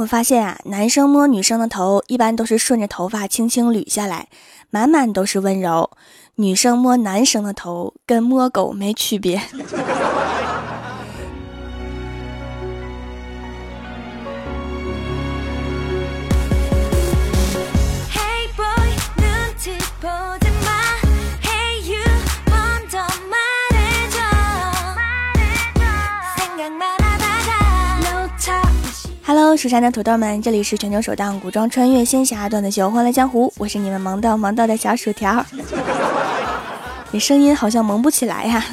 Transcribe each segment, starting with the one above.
我发现啊，男生摸女生的头，一般都是顺着头发轻轻捋下来，满满都是温柔；女生摸男生的头，跟摸狗没区别。Hello，蜀山的土豆们，这里是全球首档古装穿越仙侠段子秀《欢乐江湖》，我是你们萌到萌到的小薯条。你声音好像萌不起来呀！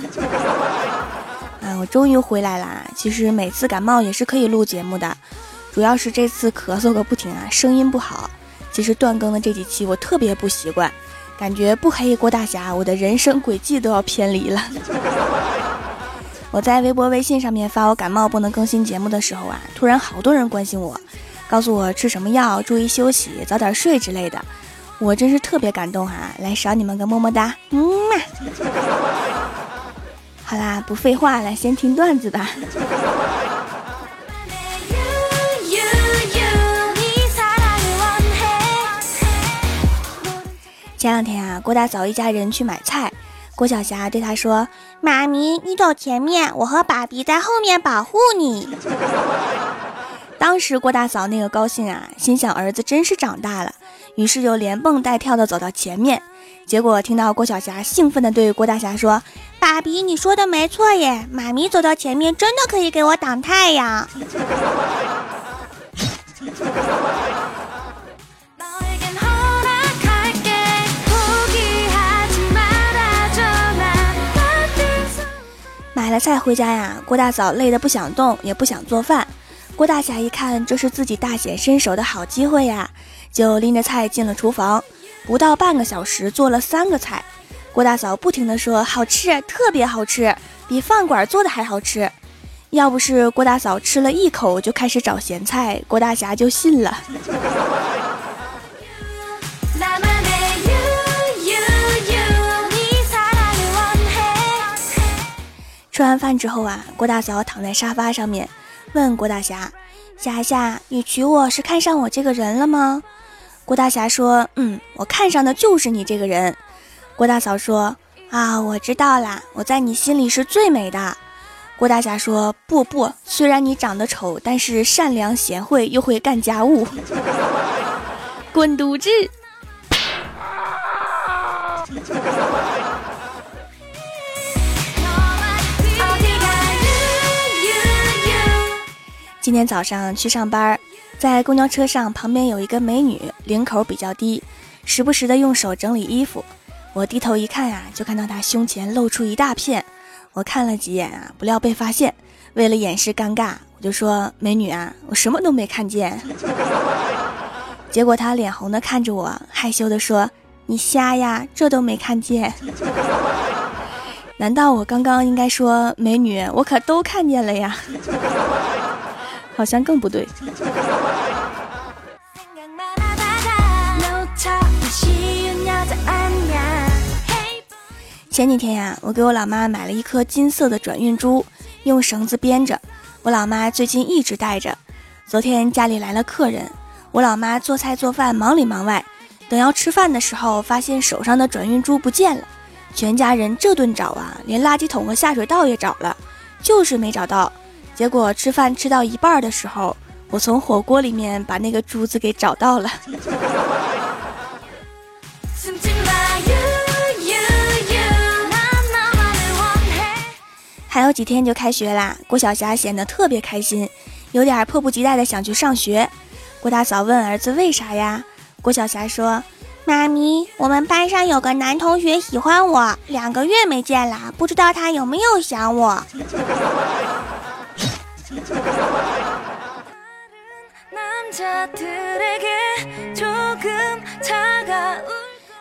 啊，我终于回来啦！其实每次感冒也是可以录节目的，主要是这次咳嗽个不停啊，声音不好。其实断更的这几期我特别不习惯，感觉不黑郭大侠，我的人生轨迹都要偏离了。我在微博、微信上面发我感冒不能更新节目的时候啊，突然好多人关心我，告诉我吃什么药，注意休息，早点睡之类的，我真是特别感动哈！来少你们个么么哒，嗯嘛。好啦，不废话了，先听段子吧。前两天啊，郭大嫂一家人去买菜。郭晓霞对他说：“妈咪，你走前面，我和爸比在后面保护你。”当时郭大嫂那个高兴啊，心想儿子真是长大了，于是就连蹦带跳的走到前面。结果听到郭晓霞兴奋的对郭大侠说：“爸比，你说的没错耶，妈咪走到前面真的可以给我挡太阳。”买了菜回家呀，郭大嫂累得不想动，也不想做饭。郭大侠一看，这是自己大显身手的好机会呀，就拎着菜进了厨房。不到半个小时，做了三个菜。郭大嫂不停地说：“好吃，特别好吃，比饭馆做的还好吃。”要不是郭大嫂吃了一口就开始找咸菜，郭大侠就信了。吃完饭之后啊，郭大嫂躺在沙发上面，问郭大侠：“侠侠，你娶我是看上我这个人了吗？”郭大侠说：“嗯，我看上的就是你这个人。”郭大嫂说：“啊，我知道啦，我在你心里是最美的。”郭大侠说：“不不，虽然你长得丑，但是善良贤惠，又会干家务。”滚犊子！今天早上去上班，在公交车上，旁边有一个美女，领口比较低，时不时的用手整理衣服。我低头一看呀，就看到她胸前露出一大片。我看了几眼啊，不料被发现。为了掩饰尴尬，我就说：“美女啊，我什么都没看见。”结果她脸红的看着我，害羞的说：“你瞎呀，这都没看见。”难道我刚刚应该说：“美女，我可都看见了呀？”好像更不对。前几天呀，我给我老妈买了一颗金色的转运珠，用绳子编着。我老妈最近一直戴着。昨天家里来了客人，我老妈做菜做饭忙里忙外，等要吃饭的时候，发现手上的转运珠不见了。全家人这顿找啊，连垃圾桶和下水道也找了，就是没找到。结果吃饭吃到一半的时候，我从火锅里面把那个珠子给找到了。还有几天就开学啦，郭晓霞显得特别开心，有点迫不及待的想去上学。郭大嫂问儿子为啥呀？郭晓霞说：“妈咪，我们班上有个男同学喜欢我，两个月没见啦，不知道他有没有想我。”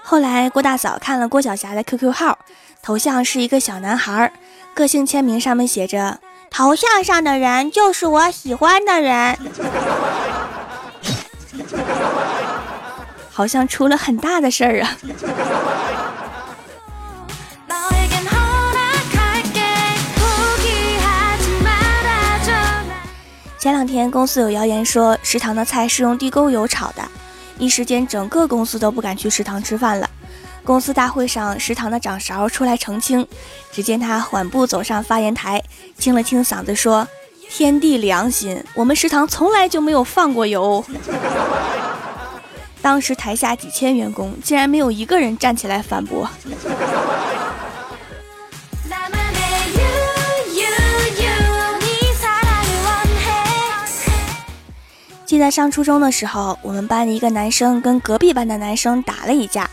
后来，郭大嫂看了郭晓霞的 QQ 号，头像是一个小男孩，个性签名上面写着：“头像上的人就是我喜欢的人。” 好像出了很大的事儿啊！前两天公司有谣言说食堂的菜是用地沟油炒的，一时间整个公司都不敢去食堂吃饭了。公司大会上，食堂的掌勺出来澄清，只见他缓步走上发言台，清了清嗓子说：“天地良心，我们食堂从来就没有放过油。” 当时台下几千员工竟然没有一个人站起来反驳。记得上初中的时候，我们班的一个男生跟隔壁班的男生打了一架，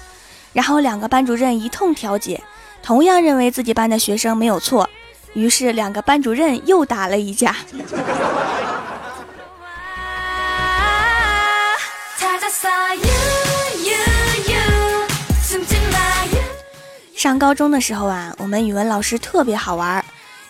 然后两个班主任一通调解，同样认为自己班的学生没有错，于是两个班主任又打了一架。上高中的时候啊，我们语文老师特别好玩，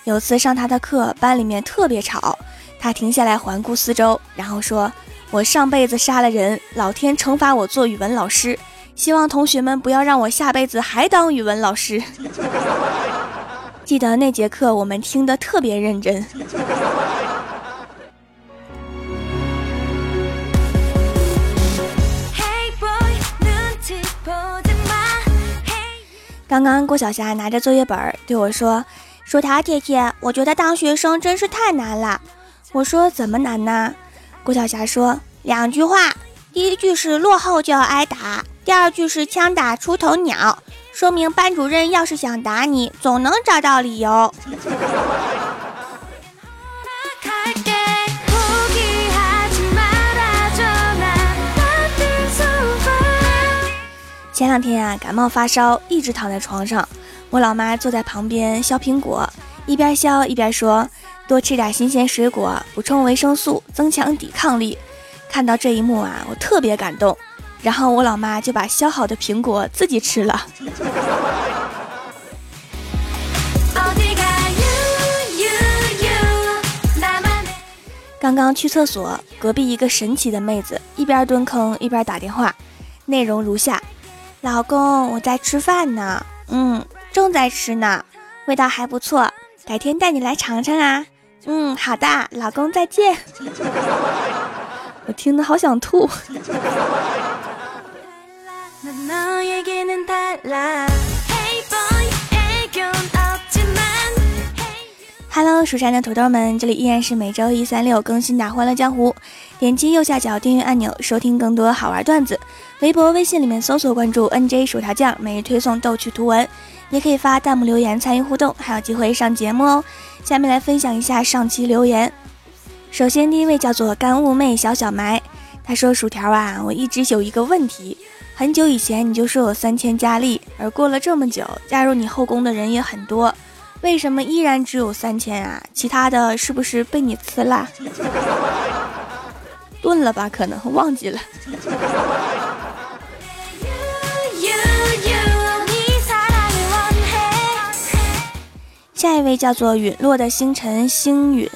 有次上他的课，班里面特别吵。他停下来环顾四周，然后说：“我上辈子杀了人，老天惩罚我做语文老师，希望同学们不要让我下辈子还当语文老师。”记得那节课我们听得特别认真。刚刚郭晓霞拿着作业本对我说：“薯条姐姐，我觉得当学生真是太难了。”我说怎么难呢？郭晓霞说两句话，第一句是落后就要挨打，第二句是枪打出头鸟，说明班主任要是想打你，总能找到理由。前两天啊，感冒发烧，一直躺在床上，我老妈坐在旁边削苹果，一边削一边说。多吃点新鲜水果，补充维生素，增强抵抗力。看到这一幕啊，我特别感动。然后我老妈就把削好的苹果自己吃了。刚刚去厕所，隔壁一个神奇的妹子一边蹲坑一边打电话，内容如下：老公，我在吃饭呢，嗯，正在吃呢，味道还不错，改天带你来尝尝啊。嗯，好的，老公再见。我听的好想吐。Hello，蜀山的土豆们，这里依然是每周一、三、六更新的《欢乐江湖》。点击右下角订阅按钮，收听更多好玩段子。微博、微信里面搜索关注 NJ 薯条酱，每日推送逗趣图文。也可以发弹幕留言参与互动，还有机会上节目哦。下面来分享一下上期留言。首先，第一位叫做干物妹小小埋，他说：“薯条啊，我一直有一个问题，很久以前你就说有三千佳丽，而过了这么久，加入你后宫的人也很多，为什么依然只有三千啊？其他的是不是被你吃了？炖了吧？可能忘记了。”下一位叫做陨落的星辰星陨，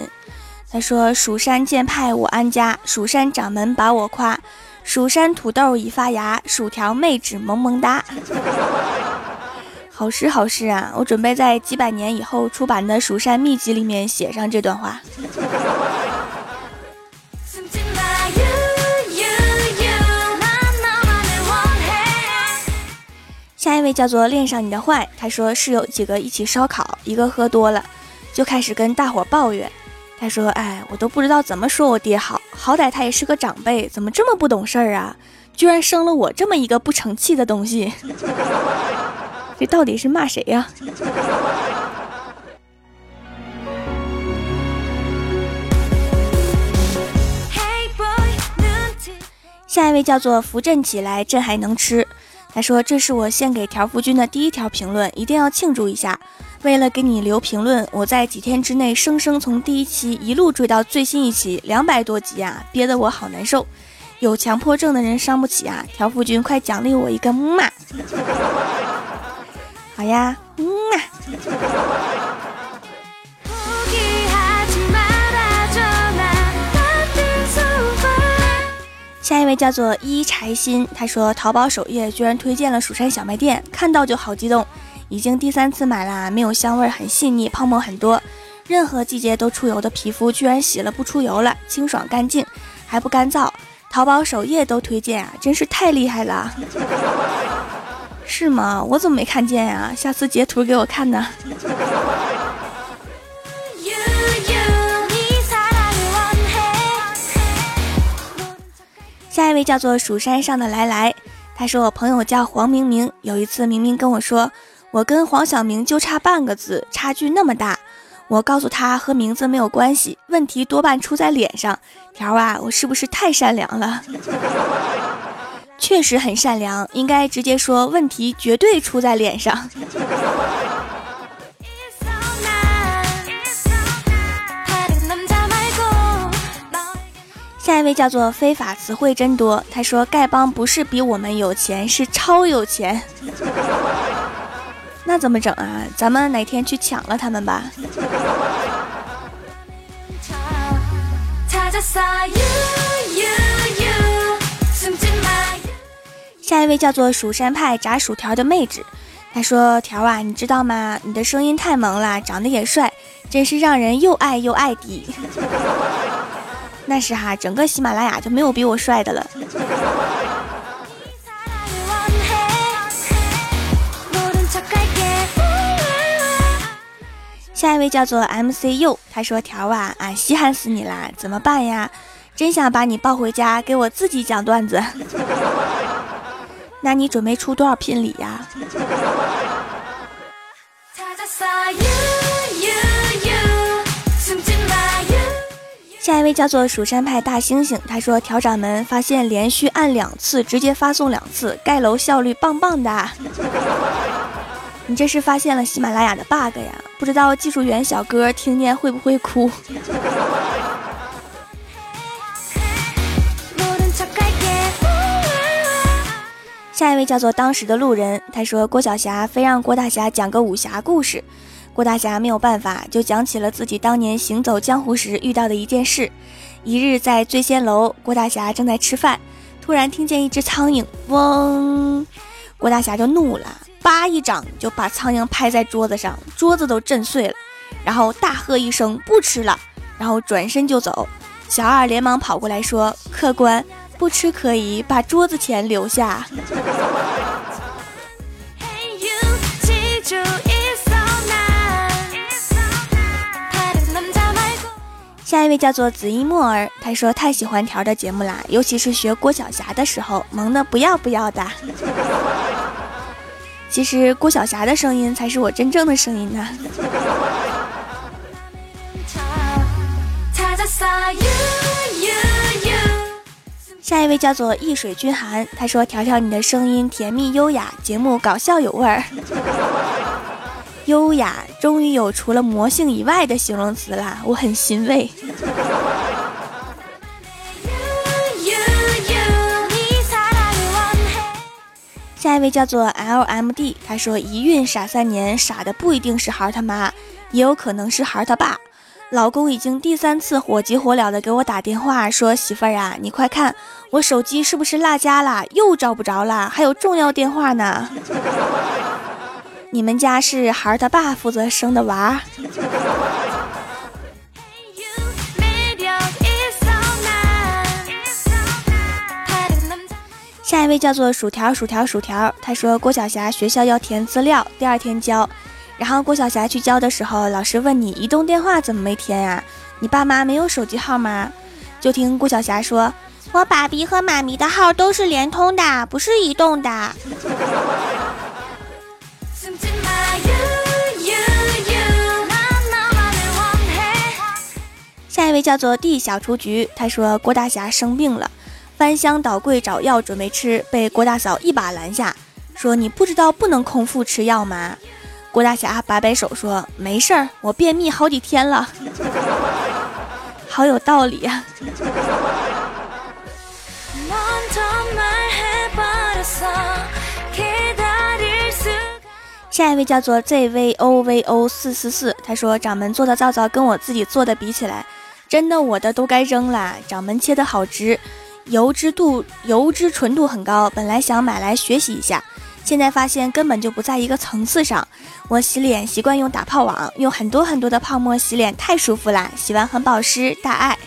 他说：“蜀山剑派我安家，蜀山掌门把我夸，蜀山土豆已发芽，薯条妹纸萌萌哒。”好诗好诗啊！我准备在几百年以后出版的《蜀山秘籍》里面写上这段话。下一位叫做恋上你的坏，他说室友几个一起烧烤，一个喝多了，就开始跟大伙抱怨。他说：“哎，我都不知道怎么说我爹好，好歹他也是个长辈，怎么这么不懂事儿啊？居然生了我这么一个不成器的东西。这到底是骂谁呀？”下一位叫做扶正起来，朕还能吃。他说：“这是我献给条夫君的第一条评论，一定要庆祝一下。为了给你留评论，我在几天之内生生从第一期一路追到最新一期，两百多集啊，憋得我好难受。有强迫症的人伤不起啊！条夫君，快奖励我一个嗯。好呀，嗯啊。”下一位叫做一柴心，他说淘宝首页居然推荐了蜀山小卖店，看到就好激动，已经第三次买啦，没有香味，很细腻，泡沫很多。任何季节都出油的皮肤，居然洗了不出油了，清爽干净，还不干燥。淘宝首页都推荐啊，真是太厉害了。是吗？我怎么没看见呀？下次截图给我看呢。下一位叫做蜀山上的来来，他说我朋友叫黄明明，有一次明明跟我说，我跟黄晓明就差半个字，差距那么大。我告诉他和名字没有关系，问题多半出在脸上。条啊，我是不是太善良了？确实很善良，应该直接说问题绝对出在脸上。位叫做非法词汇真多，他说丐帮不是比我们有钱，是超有钱。那怎么整啊？咱们哪天去抢了他们吧。下一位叫做蜀山派炸薯条的妹纸，她说：“条啊，你知道吗？你的声音太萌了，长得也帅，真是让人又爱又爱的。那是哈，整个喜马拉雅就没有比我帅的了。”下一位叫做 MCU，他说：“条啊，俺稀罕死你啦，怎么办呀？真想把你抱回家，给我自己讲段子。”那你准备出多少聘礼呀？下一位叫做蜀山派大猩猩，他说调掌门发现连续按两次直接发送两次，盖楼效率棒棒的。你这是发现了喜马拉雅的 bug 呀？不知道技术员小哥听见会不会哭？下一位叫做当时的路人，他说郭晓霞非让郭大侠讲个武侠故事，郭大侠没有办法，就讲起了自己当年行走江湖时遇到的一件事。一日在醉仙楼，郭大侠正在吃饭，突然听见一只苍蝇嗡，郭大侠就怒了，叭一掌就把苍蝇拍在桌子上，桌子都震碎了，然后大喝一声不吃了，然后转身就走。小二连忙跑过来说：“客官。”不吃可以把桌子钱留下。下一位叫做紫衣墨儿，他说太喜欢条的节目啦，尤其是学郭晓霞的时候，萌的不要不要的。其实郭晓霞的声音才是我真正的声音呢。下一位叫做易水君寒，他说：“条条你的声音甜蜜优雅，节目搞笑有味儿，优雅终于有除了魔性以外的形容词啦，我很欣慰。”下一位叫做 LMD，他说：“一孕傻三年，傻的不一定是孩他妈，也有可能是孩他爸。”老公已经第三次火急火燎的给我打电话，说：“媳妇儿啊，你快看我手机是不是落家了？又找不着了，还有重要电话呢。你们家是孩儿他爸负责生的娃？”下一位叫做薯条薯条薯条，他说郭晓霞学校要填资料，第二天交。然后郭晓霞去交的时候，老师问你移动电话怎么没填呀？你爸妈没有手机号吗？就听郭晓霞说：“我爸比和妈咪的号都是联通的，不是移动的。”下一位叫做 D 小雏菊，他说郭大侠生病了，翻箱倒柜找药准备吃，被郭大嫂一把拦下，说：“你不知道不能空腹吃药吗？”郭大侠摆摆手说：“没事儿，我便秘好几天了，好有道理呀。”下一位叫做 ZVOVO 四四四，他说：“掌门做的皂皂跟我自己做的比起来，真的我的都该扔了。掌门切的好直，油脂度油脂纯度很高，本来想买来学习一下。”现在发现根本就不在一个层次上。我洗脸习惯用打泡网，用很多很多的泡沫洗脸太舒服啦，洗完很保湿，大爱。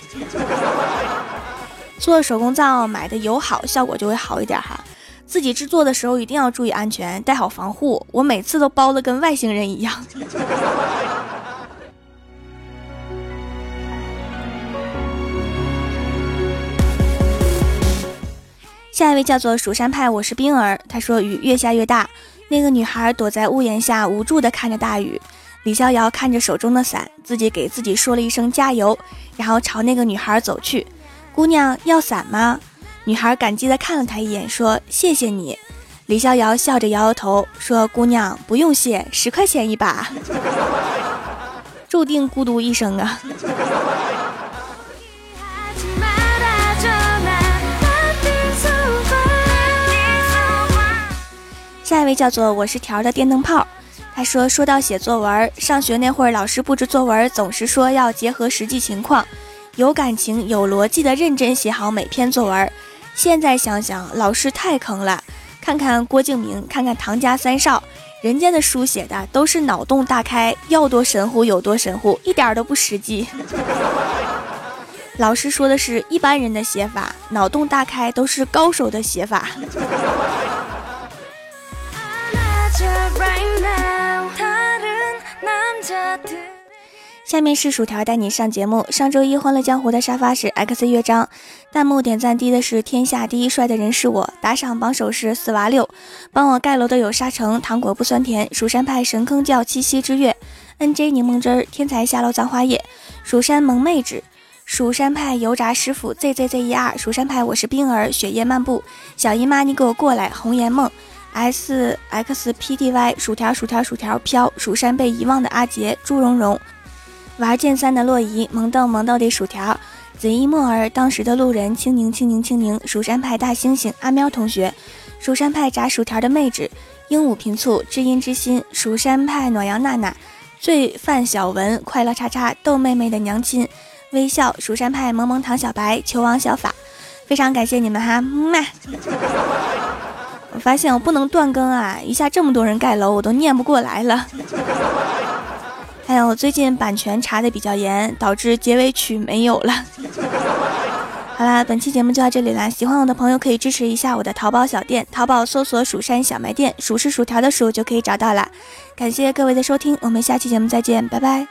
做手工皂买的油好，效果就会好一点哈。自己制作的时候一定要注意安全，带好防护。我每次都包的跟外星人一样。下一位叫做蜀山派，我是冰儿。他说雨越下越大，那个女孩躲在屋檐下无助的看着大雨。李逍遥看着手中的伞，自己给自己说了一声加油，然后朝那个女孩走去。姑娘要伞吗？女孩感激地看了他一眼，说：“谢谢你。”李逍遥笑着摇摇头，说：“姑娘不用谢，十块钱一把，注定孤独一生啊。”下一位叫做我是条的电灯泡，他说：“说到写作文，上学那会儿，老师布置作文总是说要结合实际情况，有感情、有逻辑的认真写好每篇作文。”现在想想，老师太坑了。看看郭敬明，看看唐家三少，人家的书写的都是脑洞大开，要多神乎有多神乎，一点都不实际。老师说的是一般人的写法，脑洞大开都是高手的写法。下面是薯条带你上节目。上周一欢乐江湖的沙发是 X 乐章，弹幕点赞低的是天下第一帅的人是我，打赏榜首是四娃六，帮我盖楼的有沙城糖果不酸甜，蜀山派神坑叫七夕之月，NJ 柠檬汁儿，天才下楼葬花叶，蜀山萌妹纸，蜀山派油炸师傅 ZZZ 蜀山派我是冰儿，雪夜漫步，小姨妈你给我过来，红颜梦。，SXPDY 薯条薯条薯条飘，蜀山被遗忘的阿杰，朱蓉蓉。玩剑三的洛伊，萌豆萌豆的薯条，紫衣墨儿，当时的路人，青柠青柠青柠，蜀山派大猩猩，阿喵同学，蜀山派炸薯条的妹纸，鹦鹉平醋，知音之心，蜀山派暖阳娜娜，罪犯小文，快乐叉叉，逗妹妹的娘亲，微笑，蜀山派萌萌糖小白，球王小法，非常感谢你们哈，么。我发现我不能断更啊，一下这么多人盖楼，我都念不过来了。还有最近版权查的比较严，导致结尾曲没有了。好啦，本期节目就到这里啦！喜欢我的朋友可以支持一下我的淘宝小店，淘宝搜索“蜀山小卖店”，数是薯条的数就可以找到了。感谢各位的收听，我们下期节目再见，拜拜。